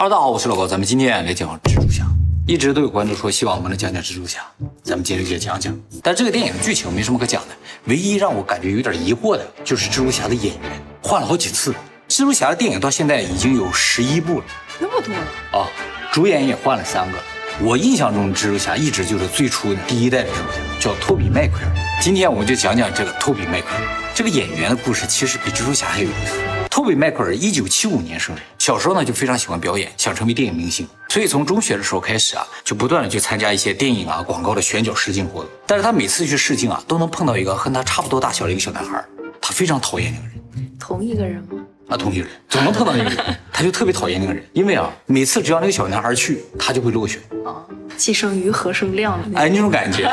哈喽，大家好，我是老高，咱们今天来讲蜘蛛侠。一直都有观众说希望我们能讲讲蜘蛛侠，咱们今天就讲讲。但这个电影的剧情没什么可讲的，唯一让我感觉有点疑惑的就是蜘蛛侠的演员换了好几次。蜘蛛侠的电影到现在已经有十一部了，那么多啊，主演也换了三个。我印象中蜘蛛侠一直就是最初的第一代的蜘蛛侠，叫托比麦奎尔。今天我们就讲讲这个托比麦奎尔这个演员的故事，其实比蜘蛛侠还有意思。托比·迈克尔一九七五年生人，小时候呢就非常喜欢表演，想成为电影明星，所以从中学的时候开始啊，就不断的去参加一些电影啊、广告的选角试镜活动。但是他每次去试镜啊，都能碰到一个和他差不多大小的一个小男孩，他非常讨厌那个人。同一个人吗？啊，同一个人，总能碰到那个人，他就特别讨厌那个人，因为啊，每次只要那个小男孩去，他就会落选。啊，既生瑜，何生亮的哎，那种感觉。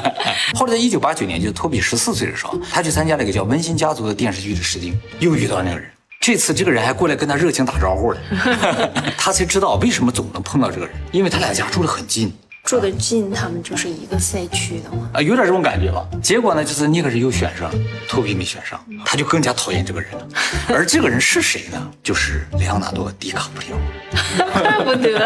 后来在一九八九年，就是托比十四岁的时候，他去参加了一个叫《温馨家族》的电视剧的试镜，又遇到那个人。这次这个人还过来跟他热情打招呼了，他才知道为什么总能碰到这个人，因为他俩家住得很近，住得近，他们就是一个赛区的嘛，啊，有点这种感觉吧。结果呢，就是尼克人又选上了，托比没选上，他就更加讨厌这个人了。而这个人是谁呢？就是莱昂纳多·迪卡普里奥，怪 不得。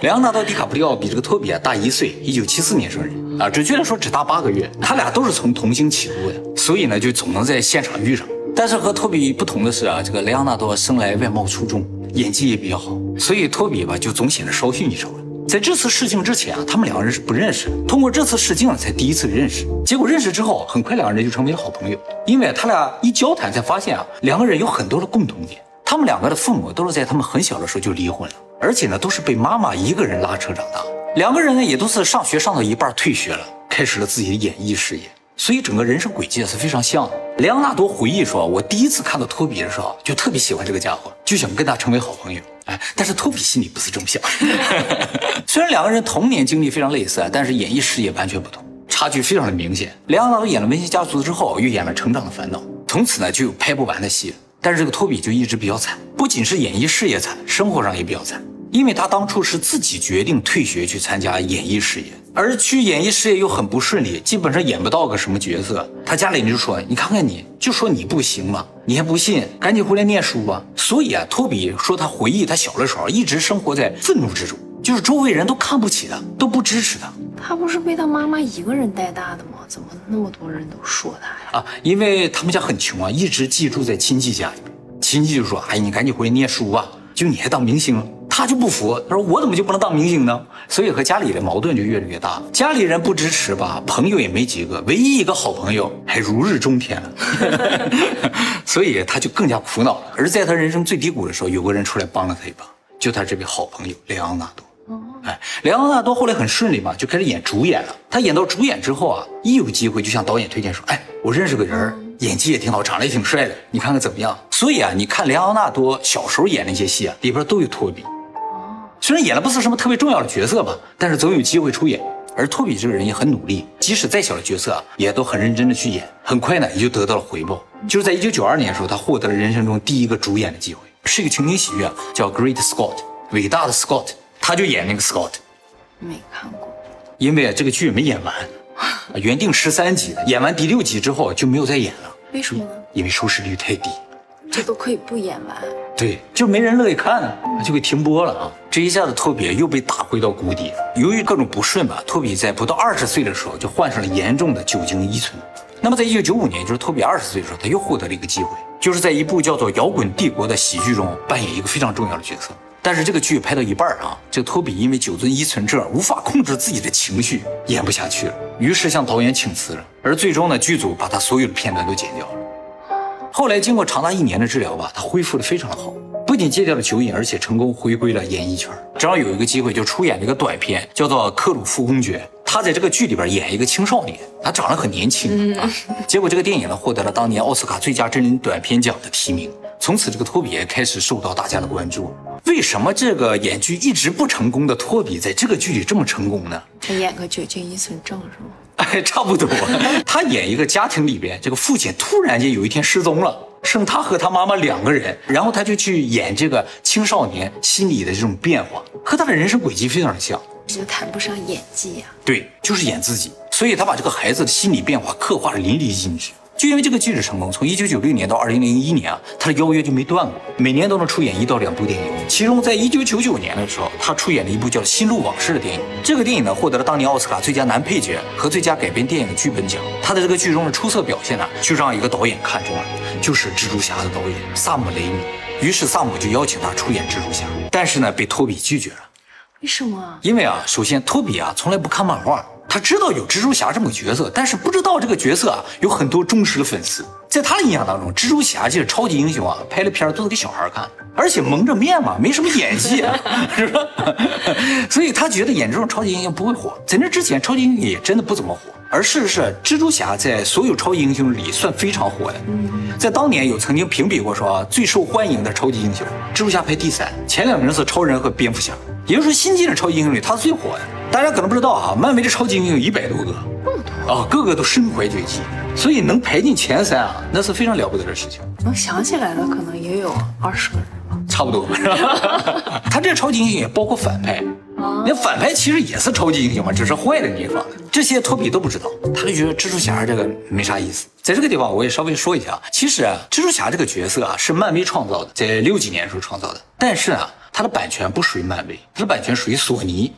莱昂纳多·迪卡普里奥比这个托比啊大一岁，一九七四年生人啊，准确的说只大八个月。他俩都是从童星起步的，所以呢，就总能在现场遇上。但是和托比不同的是啊，这个莱昂纳多生来外貌出众，演技也比较好，所以托比吧就总显得稍逊一筹了。在这次试镜之前啊，他们两个人是不认识，通过这次试镜才第一次认识。结果认识之后，很快两个人就成为了好朋友，因为他俩一交谈才发现啊，两个人有很多的共同点。他们两个的父母都是在他们很小的时候就离婚了，而且呢都是被妈妈一个人拉扯长大。两个人呢也都是上学上到一半退学了，开始了自己的演艺事业。所以整个人生轨迹是非常像的。莱昂纳多回忆说：“我第一次看到托比的时候，就特别喜欢这个家伙，就想跟他成为好朋友。哎，但是托比心里不是这么想。虽然两个人童年经历非常类似，但是演艺事业完全不同，差距非常的明显。莱昂纳多演了《温馨家族》之后，又演了《成长的烦恼》，从此呢就有拍不完的戏。但是这个托比就一直比较惨，不仅是演艺事业惨，生活上也比较惨。”因为他当初是自己决定退学去参加演艺事业，而去演艺事业又很不顺利，基本上演不到个什么角色。他家里人就说：“你看看你，就说你不行嘛，你还不信？赶紧回来念书吧。”所以啊，托比说他回忆他小的时候一直生活在愤怒之中，就是周围人都看不起他，都不支持他。他不是被他妈妈一个人带大的吗？怎么那么多人都说他呀？啊，因为他们家很穷啊，一直寄住在亲戚家里。亲戚就说：“哎，你赶紧回来念书吧，就你还当明星。”他就不服，他说我怎么就不能当明星呢？所以和家里的矛盾就越来越大。家里人不支持吧，朋友也没几个，唯一一个好朋友还如日中天了，所以他就更加苦恼了。而在他人生最低谷的时候，有个人出来帮了他一把，就他这位好朋友莱昂纳多。哎，莱昂纳多后来很顺利嘛，就开始演主演了。他演到主演之后啊，一有机会就向导演推荐说：“哎，我认识个人，演技也挺好，长得也挺帅的，你看看怎么样？”所以啊，你看莱昂纳多小时候演那些戏啊，里边都有托比。虽然演了不是什么特别重要的角色吧，但是总有机会出演。而托比这个人也很努力，即使再小的角色啊，也都很认真的去演。很快呢，也就得到了回报。就是在一九九二年的时候，他获得了人生中第一个主演的机会，是一个情景喜剧，叫《Great Scott》，伟大的 Scott，他就演那个 Scott。没看过，因为这个剧没演完，原定十三集的，演完第六集之后就没有再演了。为什么呢？因为收视率太低。这都可以不演完，对，就没人乐意看，就给停播了啊！这一下子，托比又被打回到谷底。由于各种不顺吧，托比在不到二十岁的时候就患上了严重的酒精依存。那么，在一九九五年，就是托比二十岁的时候，他又获得了一个机会，就是在一部叫做《摇滚帝国》的喜剧中扮演一个非常重要的角色。但是这个剧拍到一半啊，这个托比因为酒精依存症无法控制自己的情绪，演不下去了，于是向导演请辞了。而最终呢，剧组把他所有的片段都剪掉了。后来经过长达一年的治疗吧，他恢复的非常的好，不仅戒掉了酒瘾，而且成功回归了演艺圈。正好有一个机会，就出演了一个短片，叫做《克鲁夫公爵》。他在这个剧里边演一个青少年，他长得很年轻啊。结果这个电影呢，获得了当年奥斯卡最佳真人短片奖的提名。从此，这个托比也开始受到大家的关注。为什么这个演剧一直不成功的托比，在这个剧里这么成功呢？他演个酒精依存症是吗？哎，差不多。他演一个家庭里边，这个父亲突然间有一天失踪了，剩他和他妈妈两个人，然后他就去演这个青少年心理的这种变化，和他的人生轨迹非常的像。就谈不上演技呀。对，就是演自己。所以他把这个孩子的心理变化刻画的淋漓尽致。就因为这个记者成功，从一九九六年到二零零一年啊，他的邀约就没断过，每年都能出演一到两部电影。其中在一九九九年的时候，他出演了一部叫《心路往事》的电影。这个电影呢，获得了当年奥斯卡最佳男配角和最佳改编电影剧本奖。他的这个剧中的出色表现呢，就让一个导演看中了，就是蜘蛛侠的导演萨姆雷米。于是萨姆就邀请他出演蜘蛛侠，但是呢，被托比拒绝了。为什么？因为啊，首先托比啊从来不看漫画。他知道有蜘蛛侠这么个角色，但是不知道这个角色啊有很多忠实的粉丝。在他的印象当中，蜘蛛侠就是超级英雄啊，拍的片儿都是给小孩看，而且蒙着面嘛，没什么演技，是吧？所以他觉得演这种超级英雄不会火。在那之前，超级英雄也真的不怎么火。而事实是，蜘蛛侠在所有超级英雄里算非常火的。在当年有曾经评比过说最受欢迎的超级英雄，蜘蛛侠排第三，前两名是超人和蝙蝠侠。也就是说，新进的超级英雄里他是最火的。大家可能不知道啊，漫威的超级英雄一百多个，那么多啊，个个都身怀绝技，所以能排进前三啊，那是非常了不得的事情。能想起来的可能也有二十个人吧，差不多。他这超级英雄也包括反派。那反派其实也是超级英雄嘛，只是坏的地方。这些托比都不知道，他就觉得蜘蛛侠这个没啥意思。在这个地方，我也稍微说一下，其实啊，蜘蛛侠这个角色啊是漫威创造的，在六几年时候创造的。但是啊，它的版权不属于漫威，它的版权属于索尼。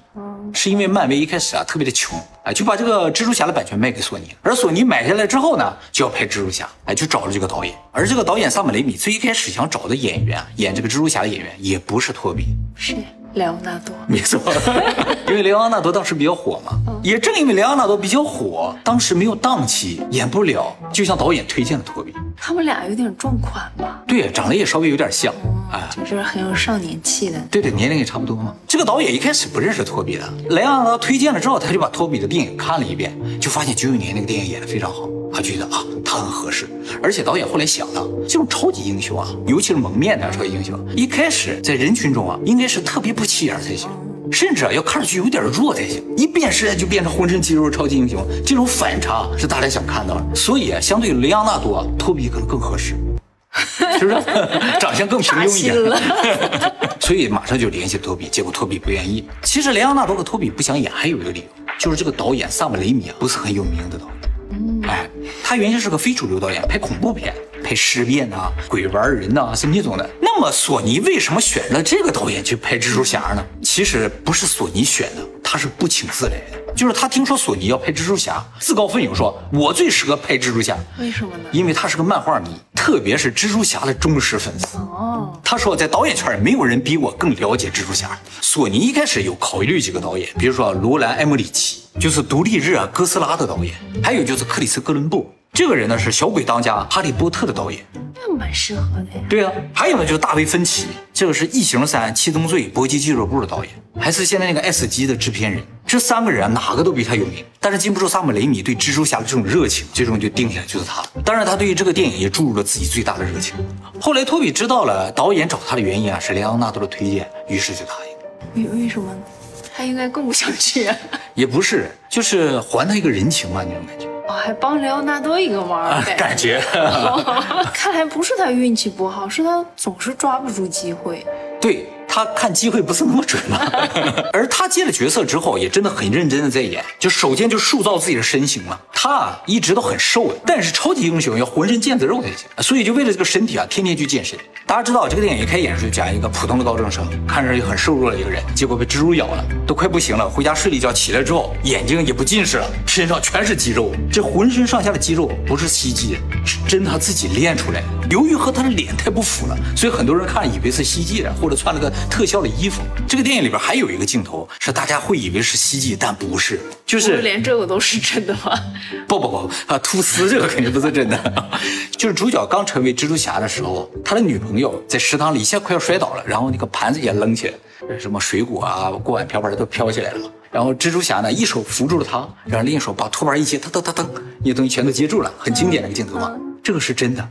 是因为漫威一开始啊特别的穷，哎，就把这个蜘蛛侠的版权卖给索尼，而索尼买下来之后呢，就要拍蜘蛛侠，哎，就找了这个导演。而这个导演萨姆雷米最一开始想找的演员，演这个蜘蛛侠的演员也不是托比，是。莱昂纳多，没错，因为莱昂纳多当时比较火嘛，也正因为莱昂纳多比较火，当时没有档期，演不了，就向导演推荐了托比。他们俩有点撞款吧？对，长得也稍微有点像，哎，就是很有少年气的。对对，年龄也差不多嘛。这个导演一开始不认识托比的，莱昂纳多推荐了之后，他就把托比的电影看了一遍，就发现九九年那个电影演得非常好。他觉得啊，他很合适，而且导演后来想了，这种超级英雄啊，尤其是蒙面的超级英雄，一开始在人群中啊，应该是特别不起眼才行，甚至啊要看上去有点弱才行，一变身就变成浑身肌肉超级英雄，这种反差是大家想看到的。所以啊，相对雷昂纳多，托比可能更合适，是不是？长相更平庸一点。所以马上就联系托比，结果托比不愿意。其实雷昂纳多和托比不想演，还有一个理由，就是这个导演萨姆雷米啊，不是很有名的导演。哎，他原先是个非主流导演，拍恐怖片、拍尸变呐、鬼玩人呐，是那种的。那么索尼为什么选了这个导演去拍蜘蛛侠呢？其实不是索尼选的，他是不请自来的。就是他听说索尼要拍蜘蛛侠，自告奋勇说：“我最适合拍蜘蛛侠。”为什么呢？因为他是个漫画迷，特别是蜘蛛侠的忠实粉丝。哦，他说在导演圈没有人比我更了解蜘蛛侠。索尼一开始有考虑几个导演，比如说罗兰·艾默里奇，就是《独立日》啊、哥斯拉的导演，还有就是克里斯·哥伦布。这个人呢是小鬼当家、哈利波特的导演，那蛮适合的呀。对啊，还有呢就是大卫芬奇，这个是异形三、七宗罪、搏击俱乐部的导演，还是现在那个 S 级的制片人。这三个人哪个都比他有名，但是禁不住萨姆雷米对蜘蛛侠的这种热情，最终就定下来就是他了。当然，他对于这个电影也注入了自己最大的热情。后来托比知道了导演找他的原因啊是莱昂纳多的推荐，于是就答应。为为什么？他应该更不想去。也不是，就是还他一个人情嘛，那种感觉。哦，还帮莱昂纳多一个忙，感觉。看来不是他运气不好，是他总是抓不住机会。对。他看机会不是那么准嘛，而他接了角色之后，也真的很认真的在演，就首先就塑造自己的身形嘛。他啊一直都很瘦的，但是超级英雄要浑身腱子肉才行，所以就为了这个身体啊，天天去健身。大家知道这个电影一开演就讲一个普通的高中生，看上去很瘦弱的一个人，结果被蜘蛛咬了，都快不行了，回家睡了一觉，起来之后眼睛也不近视了，身上全是肌肉，这浑身上下的肌肉不是 CG，是真他自己练出来的。由于和他的脸太不符了，所以很多人看以为是 CG 的，或者穿了个。特效的衣服，这个电影里边还有一个镜头是大家会以为是 CG，但不是，就是连这个都是真的吗？不不不啊，吐司这个肯定不是真的，就是主角刚成为蜘蛛侠的时候，他的女朋友在食堂里一下快要摔倒了，然后那个盘子也扔起来，什么水果啊、锅碗瓢盆都飘起来了，然后蜘蛛侠呢一手扶住了他，然后另一手把托盘一接，噔噔噔噔，那些东西全都接住了，很经典的一个镜头嘛，这个是真的。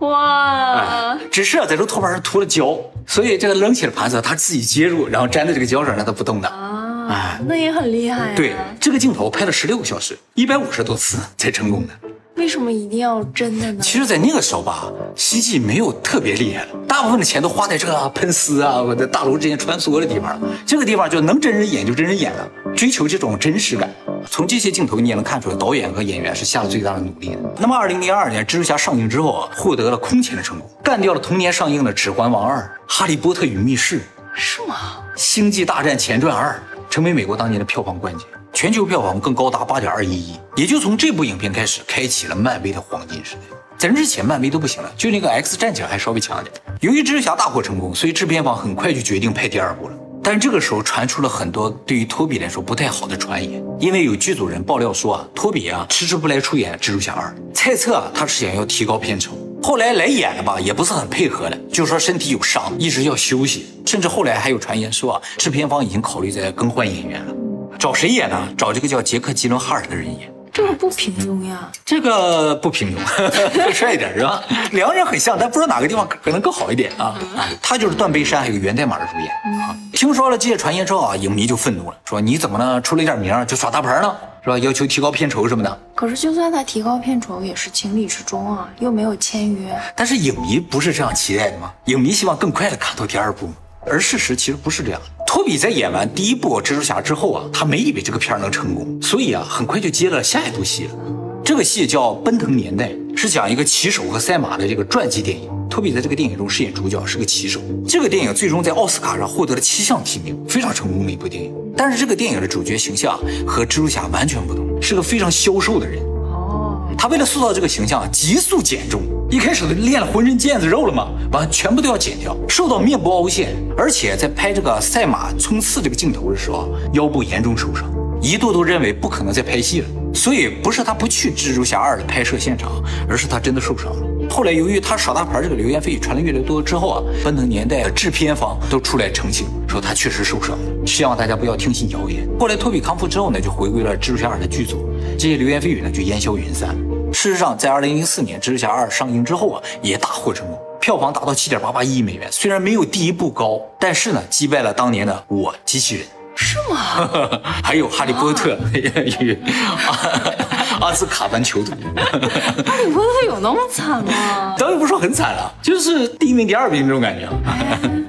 哇！只是啊在这托盘上涂了胶，所以这个扔起的盘子他自己接住，然后粘在这个胶上，让它不动的。啊，哎，那也很厉害。对，这个镜头拍了十六个小时，一百五十多次才成功的。为什么一定要真的呢？其实，在那个时候吧，CG 没有特别厉害了，大部分的钱都花在这个喷丝啊，或者大楼之间穿梭的地方了。这个地方就能真人演就真人演了，追求这种真实感。从这些镜头你也能看出来，导演和演员是下了最大的努力的。那么，二零零二年《蜘蛛侠》上映之后啊，获得了空前的成功，干掉了同年上映的《指环王二》《哈利波特与密室》《是吗？星际大战前传二》，成为美国当年的票房冠军，全球票房更高达八点二一亿。也就从这部影片开始，开启了漫威的黄金时代。在之前，漫威都不行了，就那个 X 战警还稍微强一点。由于蜘蛛侠大获成功，所以制片方很快就决定拍第二部了。但这个时候传出了很多对于托比来说不太好的传言，因为有剧组人爆料说啊，托比啊迟迟不来出演蜘蛛侠二，猜测啊他是想要提高片酬。后来来演了吧，也不是很配合了，就说身体有伤，一直要休息。甚至后来还有传言说啊，制片方已经考虑在更换演员了，找谁演呢？找这个叫杰克·吉伦哈尔的人演。这个不平庸呀，这个不平庸，更帅一点是吧？两个人很像，但不知道哪个地方可能更好一点啊。啊，他就是断背山还有源代码的主演啊。听说了这些传言之后啊，影迷就愤怒了，说你怎么呢？出了一点名就耍大牌呢？是吧？要求提高片酬什么的。可是就算他提高片酬，也是情理之中啊，又没有签约。但是影迷不是这样期待的吗？影迷希望更快的看到第二部。而事实其实不是这样。托比在演完第一部蜘蛛侠之后啊，他没以为这个片儿能成功，所以啊，很快就接了下一部戏了。这个戏叫《奔腾年代》，是讲一个骑手和赛马的这个传记电影。托比在这个电影中饰演主角，是个骑手。这个电影最终在奥斯卡上获得了七项提名，非常成功的一部电影。但是这个电影的主角形象和蜘蛛侠完全不同，是个非常消瘦的人。他为了塑造这个形象，急速减重。一开始练了浑身腱子肉了嘛，完全部都要减掉，瘦到面部凹陷，而且在拍这个赛马冲刺这个镜头的时候，腰部严重受伤，一度都认为不可能再拍戏了。所以不是他不去蜘蛛侠二的拍摄现场，而是他真的受伤了。后来由于他耍大牌这个流言蜚语传的越来越多之后啊，奔腾年代的制片方都出来澄清，说他确实受伤了，希望大家不要听信谣言。后来托比康复之后呢，就回归了蜘蛛侠二的剧组，这些流言蜚语呢就烟消云散。事实上，在二零零四年《蜘蛛侠二》上映之后啊，也大获成功，票房达到七点八八亿美元。虽然没有第一部高，但是呢，击败了当年的《我机器人》。是吗？还有《哈利波特与 阿兹卡班囚徒》。哈利波特有那么惨吗？导演不说很惨了，就是第一名、第二名这种感觉。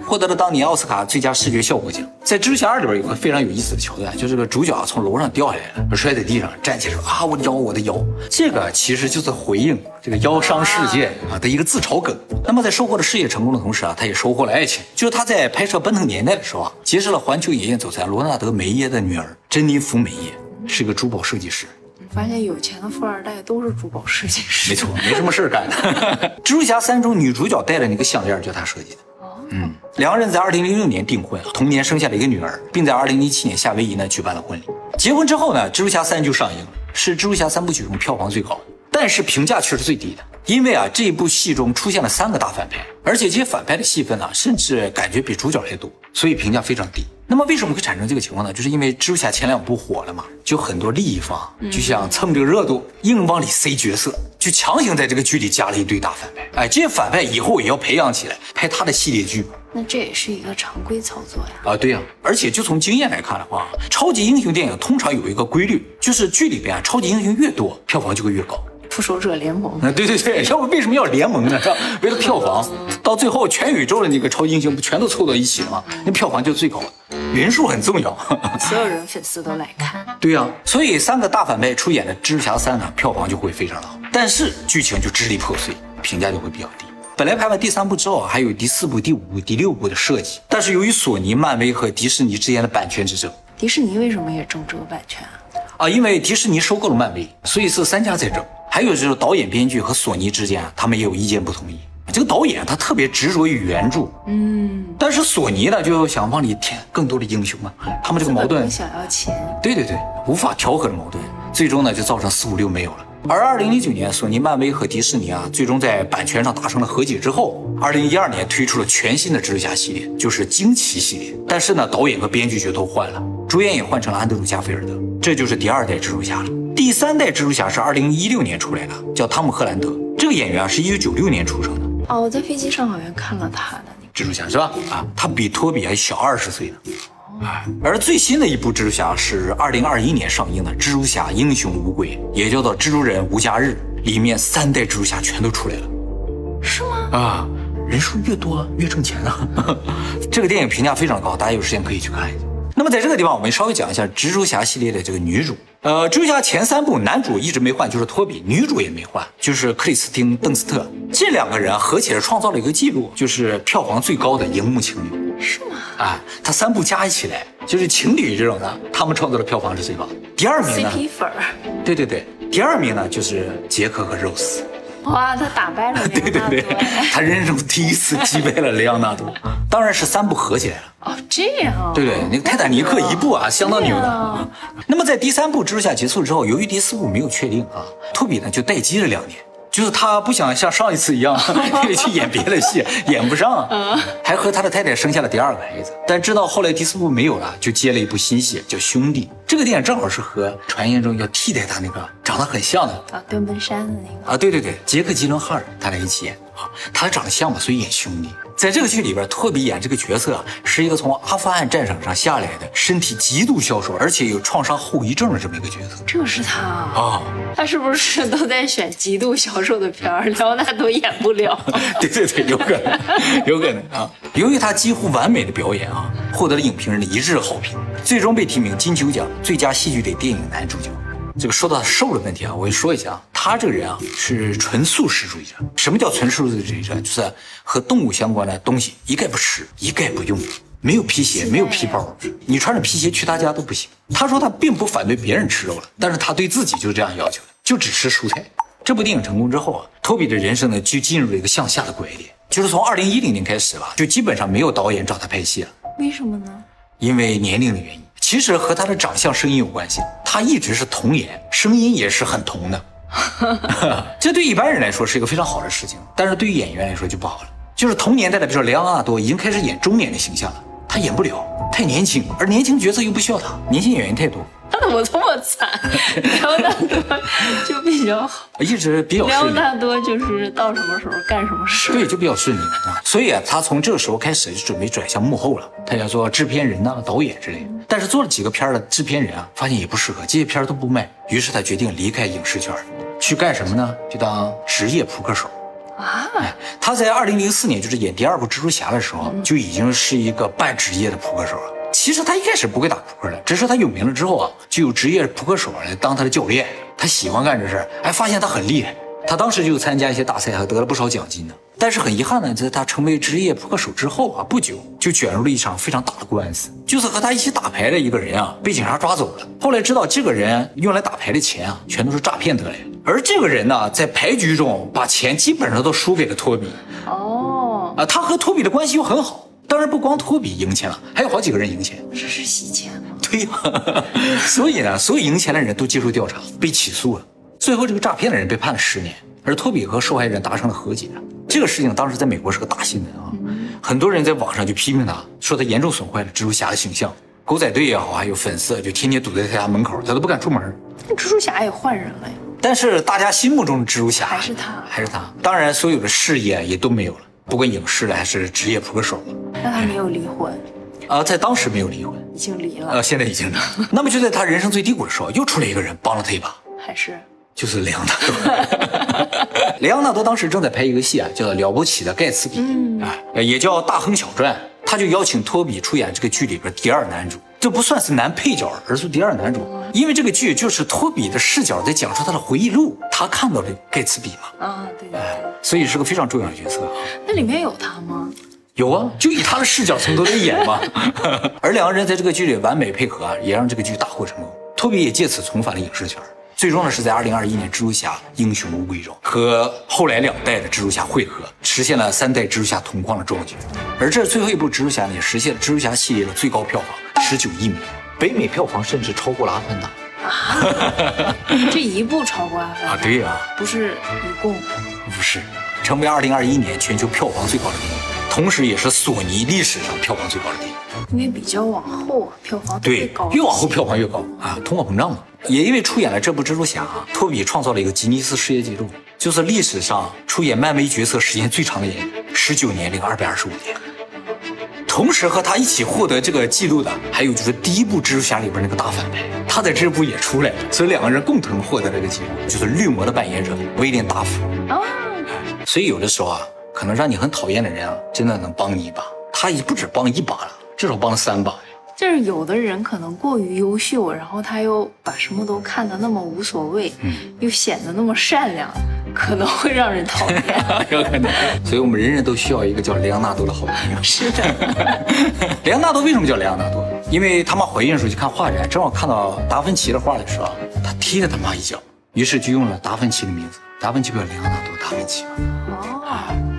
获得了当年奥斯卡最佳视觉效果奖。在《蜘蛛侠二》里边有个非常有意思的桥段，就是个主角从楼上掉下来了，摔在地上，站起来说啊，我的腰，我的腰。这个其实就是回应这个腰伤事件啊的一个自嘲梗。那么在收获了事业成功的同时啊，他也收获了爱情。就是他在拍摄《奔腾年代》的时候啊，结识了环球影业总裁罗纳德·梅耶的女儿珍妮弗·梅耶，是个珠宝设计师。发现有钱的富二代都是珠宝设计师，没错，没什么事干的。蜘蛛侠三中女主角戴的那个项链就他设计的。嗯，两个人在二零零六年订婚，同年生下了一个女儿，并在二零一七年夏威夷呢举办了婚礼。结婚之后呢，蜘蛛侠三就上映了，是蜘蛛侠三部曲中票房最高的，但是评价却是最低的。因为啊，这一部戏中出现了三个大反派，而且这些反派的戏份呢，甚至感觉比主角还多，所以评价非常低。那么为什么会产生这个情况呢？就是因为蜘蛛侠前两部火了嘛，就很多利益方就想蹭这个热度，硬往里塞角色，就强行在这个剧里加了一堆大反派。哎，这些反派以后也要培养起来，拍他的系列剧。那这也是一个常规操作呀。啊，对呀，而且就从经验来看的话，超级英雄电影通常有一个规律，就是剧里边啊超级英雄越多，票房就会越高。复仇者联盟啊，对对对，要不为什么要联盟呢？是吧？为了票房，到最后全宇宙的那个超级英雄不全都凑到一起了吗？那票房就最高了，人数很重要，所有人粉丝都来看。对呀，所以三个大反派出演的《蜘蛛侠三》呢，票房就会非常的好，但是剧情就支离破碎，评价就会比较低。本来拍完第三部之后还有第四部、第五部、第六部的设计，但是由于索尼、漫威和迪士尼之间的版权之争，迪士尼为什么也争这个版权啊？啊，因为迪士尼收购了漫威，所以是三家在争。还有就是导演、编剧和索尼之间，他们也有意见不统一。这个导演他特别执着于原著，嗯，但是索尼呢就想往里添更多的英雄嘛，他们这个矛盾想要钱，对对对，无法调和的矛盾，最终呢就造成四五六没有了。而二零零九年，索尼、漫威和迪士尼啊，最终在版权上达成了和解之后，二零一二年推出了全新的蜘蛛侠系列，就是惊奇系列。但是呢，导演和编剧就都换了，主演也换成了安德鲁·加菲尔德，这就是第二代蜘蛛侠了。第三代蜘蛛侠是二零一六年出来的，叫汤姆·赫兰德。这个演员啊，是一九九六年出生的。哦，我在飞机上好像看了他的蜘蛛侠，是吧？啊，他比托比还小二十岁呢。啊，而最新的一部蜘蛛侠是二零二一年上映的《蜘蛛侠：英雄无归》，也叫做《蜘蛛人无家日》，里面三代蜘蛛侠全都出来了。是吗？啊，人数越多越挣钱啊！这个电影评价非常高，大家有时间可以去看一下。那么在这个地方，我们稍微讲一下蜘蛛侠系列的这个女主。呃，蜘蛛侠前三部男主一直没换，就是托比，女主也没换，就是克里斯汀·邓斯特。这两个人合起来创造了一个记录，就是票房最高的荧幕情侣。是吗啊，他三部加起来就是情侣这种的，他们创造的票房是最高的。第二名呢？？CP 粉儿，对对对，第二名呢就是杰克和肉丝。哇，他打败了 对对对他人生第一次击败了雷昂纳多，当然是三部合起来了。哦，这样啊，对对，那个泰坦尼克一部啊，相当牛的。啊那么在第三部蜘蛛侠结束之后，由于第四部没有确定啊，托比呢就待机了两年。就是他不想像上一次一样 去演别的戏，演不上，还和他的太太生下了第二个孩子。但知道后来第四部没有了，就接了一部新戏叫《兄弟》。这个电影正好是和传言中要替代他那个长得很像的。啊，山的那个，啊，对对对，杰克·吉伦哈尔他俩一起演啊，他长得像嘛，所以演兄弟。在这个剧里边，托比演这个角色啊，是一个从阿富汗战场上下来的，身体极度消瘦，而且有创伤后遗症的这么一个角色这是他啊，啊。他是不是都在选极度消瘦的片儿？莱昂纳多演不了。对对对，有可能，有可能啊。由于他几乎完美的表演啊，获得了影评人的一致好评，最终被提名金球奖最佳戏剧类电影男主角。这个说到瘦的问题啊，我就说一下啊，他这个人啊是纯素食主义者。什么叫纯素食主义者？就是和动物相关的东西一概不吃，一概不用，没有皮鞋，没有皮包，你穿着皮鞋去他家都不行。他说他并不反对别人吃肉了，但是他对自己就是这样要求的，就只吃蔬菜。这部电影成功之后啊，托比的人生呢就进入了一个向下的拐点，就是从二零一零年开始吧，就基本上没有导演找他拍戏了。为什么呢？因为年龄的原因，其实和他的长相、声音有关系。他一直是童颜，声音也是很童的。这对一般人来说是一个非常好的事情，但是对于演员来说就不好了。就是同年代的，比如说莱昂纳多已经开始演中年的形象了，他演不了，太年轻，而年轻角色又不需要他，年轻演员太多，他怎么这么惨？莱昂纳多就比较好，一直比较莱昂顺利。纳多就是到什么时候干什么事。对，就比较顺利啊。所以啊，他从这个时候开始就准备转向幕后了，他要做制片人呐、导演之类的。但是做了几个片儿的制片人啊，发现也不适合，这些片儿都不卖，于是他决定离开影视圈，去干什么呢？就当职业扑克手。啊，他在二零零四年就是演第二部蜘蛛侠的时候，就已经是一个半职业的扑克手了。其实他一开始不会打扑克的，只是他有名了之后啊，就有职业扑克手来当他的教练。他喜欢干这事儿，哎，发现他很厉害。他当时就参加一些大赛，还得了不少奖金呢。但是很遗憾呢，在他成为职业扑克手之后啊，不久就卷入了一场非常大的官司，就是和他一起打牌的一个人啊，被警察抓走了。后来知道这个人用来打牌的钱啊，全都是诈骗得来的。而这个人呢，在牌局中把钱基本上都输给了托比。哦，啊，他和托比的关系又很好，当然不光托比赢钱了，还有好几个人赢钱。这是洗钱吗？对呀、所以呢，所有赢钱的人都接受调查，被起诉了。最后，这个诈骗的人被判了十年，而托比和受害人达成了和解。这个事情当时在美国是个大新闻啊，很多人在网上就批评他，说他严重损坏了蜘蛛侠的形象。狗仔队也好，还有粉丝就天天堵在他家门口，他都不敢出门。那蜘蛛侠也换人了呀。但是大家心目中的蜘蛛侠还是他还是他。当然，所有的事业也都没有了，不管影视的还是职业扑克手。了。那他没有离婚，啊，在当时没有离婚，已经离了，呃，现在已经离。那么就在他人生最低谷的时候，又出来一个人帮了他一把，还是。就是雷昂纳多。雷昂纳多当时正在拍一个戏啊，叫《了不起的盖茨比》，啊，也叫《大亨小传》，他就邀请托比出演这个剧里边第二男主，这不算是男配角，而是第二男主，因为这个剧就是托比的视角在讲述他的回忆录，他看到了盖茨比嘛，啊，对对对，所以是个非常重要的角色啊。那里面有他吗？有啊，就以他的视角从头到尾演嘛。而两个人在这个剧里完美配合啊，也让这个剧大获成功。托比也借此重返了影视圈，最终呢是在二零二一年《蜘蛛侠：英雄无归》中和后来两代的蜘蛛侠汇合，实现了三代蜘蛛侠同框的壮举。而这最后一部蜘蛛侠呢，也实现了蜘蛛侠系列的最高票房十九亿美元，北美票房甚至超过了《阿凡达》啊这一部超过阿凡达啊！对呀、不是一共不是，成为二零二一年全球票房最高的电影，同时也是索尼历史上票房最高的电影。因为比较往后啊，票房对最高，越往后票房越高啊，通货膨胀嘛。也因为出演了这部蜘蛛侠啊，托比创造了一个吉尼斯世界纪录，就是历史上出演漫威角色时间最长的演员，十九年零二百二十五天。同时和他一起获得这个记录的，还有就是第一部蜘蛛侠里边那个大反派，他在这部也出来了，所以两个人共同获得了这个记录，就是绿魔的扮演者威廉达福。哦，所以有的时候啊，可能让你很讨厌的人啊，真的能帮你一把。他也不止帮一把了，至少帮了三把呀。就是有的人可能过于优秀，然后他又把什么都看得那么无所谓，嗯又显得那么善良，可能会让人讨厌。有可能。所以我们人人都需要一个叫莱昂纳多的好朋友。是的，莱昂纳多为什么叫莱昂纳多？因为他妈怀孕的时候去看画展，正好看到达芬奇的画的时候，他踢了他妈一脚，于是就用了达芬奇的名字。达芬奇不叫莱昂纳多，达芬奇吗？哦，